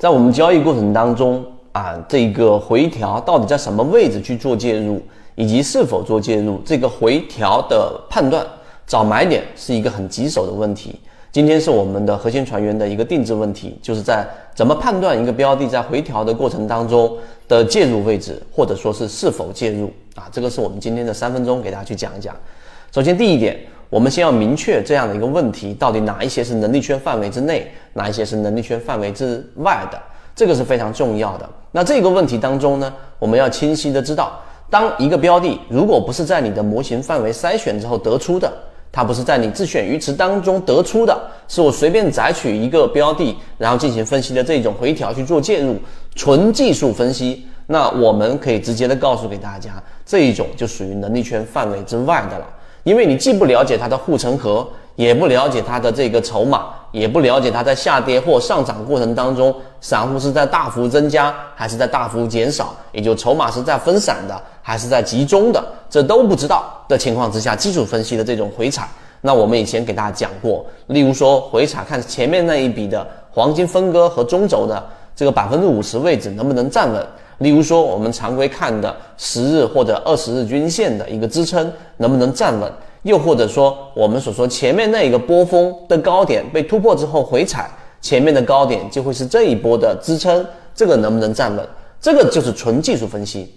在我们交易过程当中啊，这个回调到底在什么位置去做介入，以及是否做介入，这个回调的判断找买点是一个很棘手的问题。今天是我们的核心船员的一个定制问题，就是在怎么判断一个标的在回调的过程当中的介入位置，或者说是是否介入啊？这个是我们今天的三分钟给大家去讲一讲。首先第一点。我们先要明确这样的一个问题，到底哪一些是能力圈范围之内，哪一些是能力圈范围之外的，这个是非常重要的。那这个问题当中呢，我们要清晰的知道，当一个标的如果不是在你的模型范围筛选之后得出的，它不是在你自选鱼池当中得出的，是我随便摘取一个标的，然后进行分析的这种回调去做介入，纯技术分析，那我们可以直接的告诉给大家，这一种就属于能力圈范围之外的了。因为你既不了解它的护城河，也不了解它的这个筹码，也不了解它在下跌或上涨过程当中，散户是在大幅增加还是在大幅减少，也就筹码是在分散的还是在集中的，这都不知道的情况之下，技术分析的这种回踩，那我们以前给大家讲过，例如说回踩看前面那一笔的黄金分割和中轴的这个百分之五十位置能不能站稳。例如说，我们常规看的十日或者二十日均线的一个支撑能不能站稳？又或者说，我们所说前面那一个波峰的高点被突破之后回踩，前面的高点就会是这一波的支撑，这个能不能站稳？这个就是纯技术分析，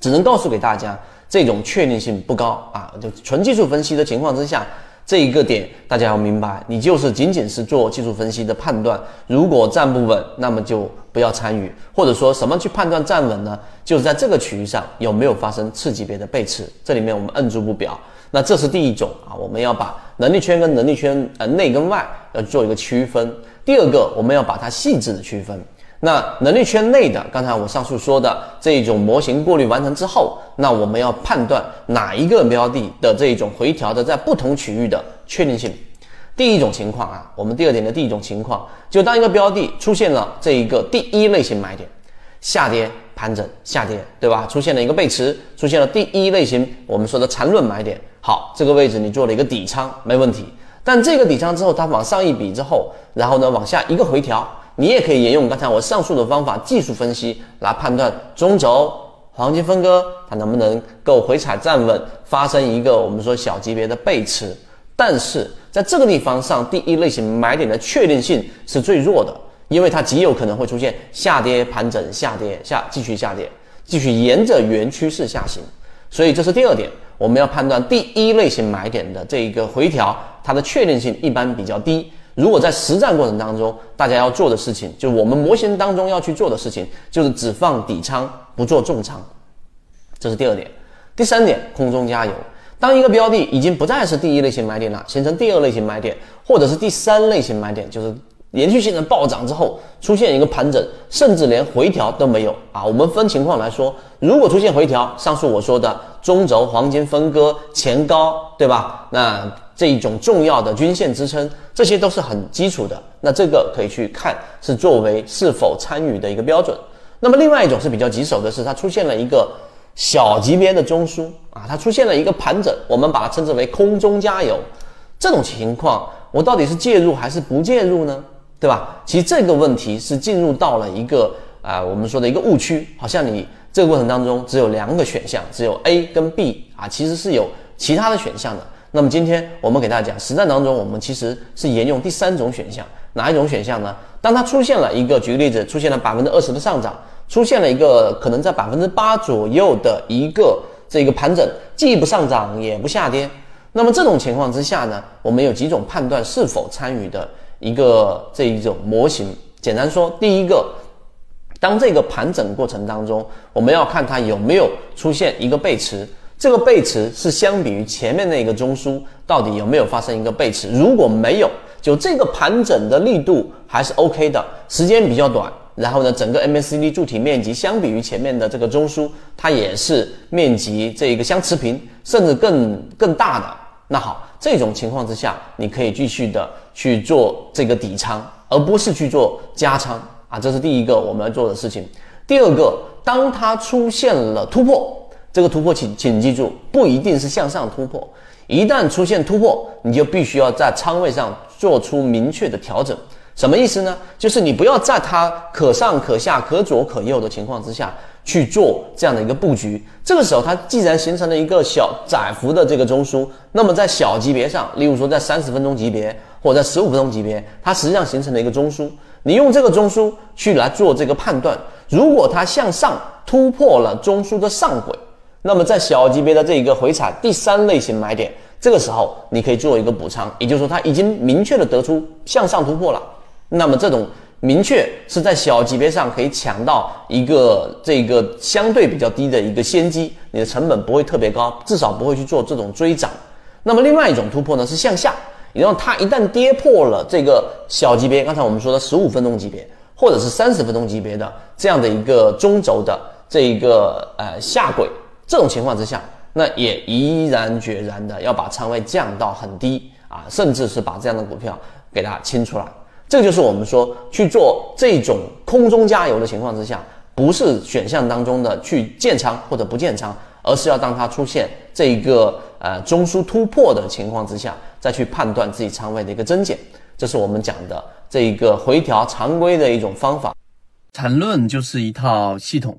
只能告诉给大家，这种确定性不高啊。就纯技术分析的情况之下。这一个点大家要明白，你就是仅仅是做技术分析的判断，如果站不稳，那么就不要参与。或者说什么去判断站稳呢？就是在这个区域上有没有发生次级别的背驰，这里面我们摁住不表。那这是第一种啊，我们要把能力圈跟能力圈呃内跟外要做一个区分。第二个，我们要把它细致的区分。那能力圈内的，刚才我上述说的这一种模型过滤完成之后，那我们要判断哪一个标的的这一种回调的在不同区域的确定性。第一种情况啊，我们第二点的第一种情况，就当一个标的出现了这一个第一类型买点，下跌盘整下跌，对吧？出现了一个背驰，出现了第一类型我们说的缠论买点。好，这个位置你做了一个底仓，没问题。但这个底仓之后，它往上一笔之后，然后呢往下一个回调。你也可以沿用刚才我上述的方法，技术分析来判断中轴黄金分割它能不能够回踩站稳，发生一个我们说小级别的背驰。但是在这个地方上，第一类型买点的确定性是最弱的，因为它极有可能会出现下跌盘整、下跌下继续下跌，继续沿着原趋势下行。所以这是第二点，我们要判断第一类型买点的这一个回调，它的确定性一般比较低。如果在实战过程当中，大家要做的事情，就是我们模型当中要去做的事情，就是只放底仓，不做重仓。这是第二点。第三点，空中加油。当一个标的已经不再是第一类型买点了，形成第二类型买点，或者是第三类型买点，就是连续性的暴涨之后出现一个盘整，甚至连回调都没有啊。我们分情况来说，如果出现回调，上述我说的中轴黄金分割前高，对吧？那这一种重要的均线支撑，这些都是很基础的。那这个可以去看，是作为是否参与的一个标准。那么另外一种是比较棘手的是，它出现了一个小级别的中枢啊，它出现了一个盘整，我们把它称之为空中加油。这种情况，我到底是介入还是不介入呢？对吧？其实这个问题是进入到了一个啊，我们说的一个误区，好像你这个过程当中只有两个选项，只有 A 跟 B 啊，其实是有其他的选项的。那么今天我们给大家讲，实战当中我们其实是沿用第三种选项，哪一种选项呢？当它出现了一个，举个例子，出现了百分之二十的上涨，出现了一个可能在百分之八左右的一个这个盘整，既不上涨也不下跌，那么这种情况之下呢，我们有几种判断是否参与的一个这一种模型。简单说，第一个，当这个盘整过程当中，我们要看它有没有出现一个背驰。这个背驰是相比于前面那个中枢，到底有没有发生一个背驰？如果没有，就这个盘整的力度还是 OK 的，时间比较短，然后呢，整个 MACD 柱体面积相比于前面的这个中枢，它也是面积这个相持平，甚至更更大的。那好，这种情况之下，你可以继续的去做这个底仓，而不是去做加仓啊，这是第一个我们要做的事情。第二个，当它出现了突破。这个突破，请请记住，不一定是向上突破。一旦出现突破，你就必须要在仓位上做出明确的调整。什么意思呢？就是你不要在它可上可下、可左可右的情况之下去做这样的一个布局。这个时候，它既然形成了一个小窄幅的这个中枢，那么在小级别上，例如说在三十分钟级别或者在十五分钟级别，它实际上形成了一个中枢。你用这个中枢去来做这个判断，如果它向上突破了中枢的上轨，那么在小级别的这一个回踩第三类型买点，这个时候你可以做一个补仓，也就是说它已经明确的得出向上突破了。那么这种明确是在小级别上可以抢到一个这个相对比较低的一个先机，你的成本不会特别高，至少不会去做这种追涨。那么另外一种突破呢是向下，然后它一旦跌破了这个小级别，刚才我们说的十五分钟级别或者是三十分钟级别的这样的一个中轴的这一个呃下轨，这种情况之下，那也毅然决然的要把仓位降到很低啊，甚至是把这样的股票给它清出来。这就是我们说去做这种空中加油的情况之下，不是选项当中的去建仓或者不建仓，而是要当它出现这一个呃中枢突破的情况之下，再去判断自己仓位的一个增减。这是我们讲的这一个回调常规的一种方法。缠论就是一套系统，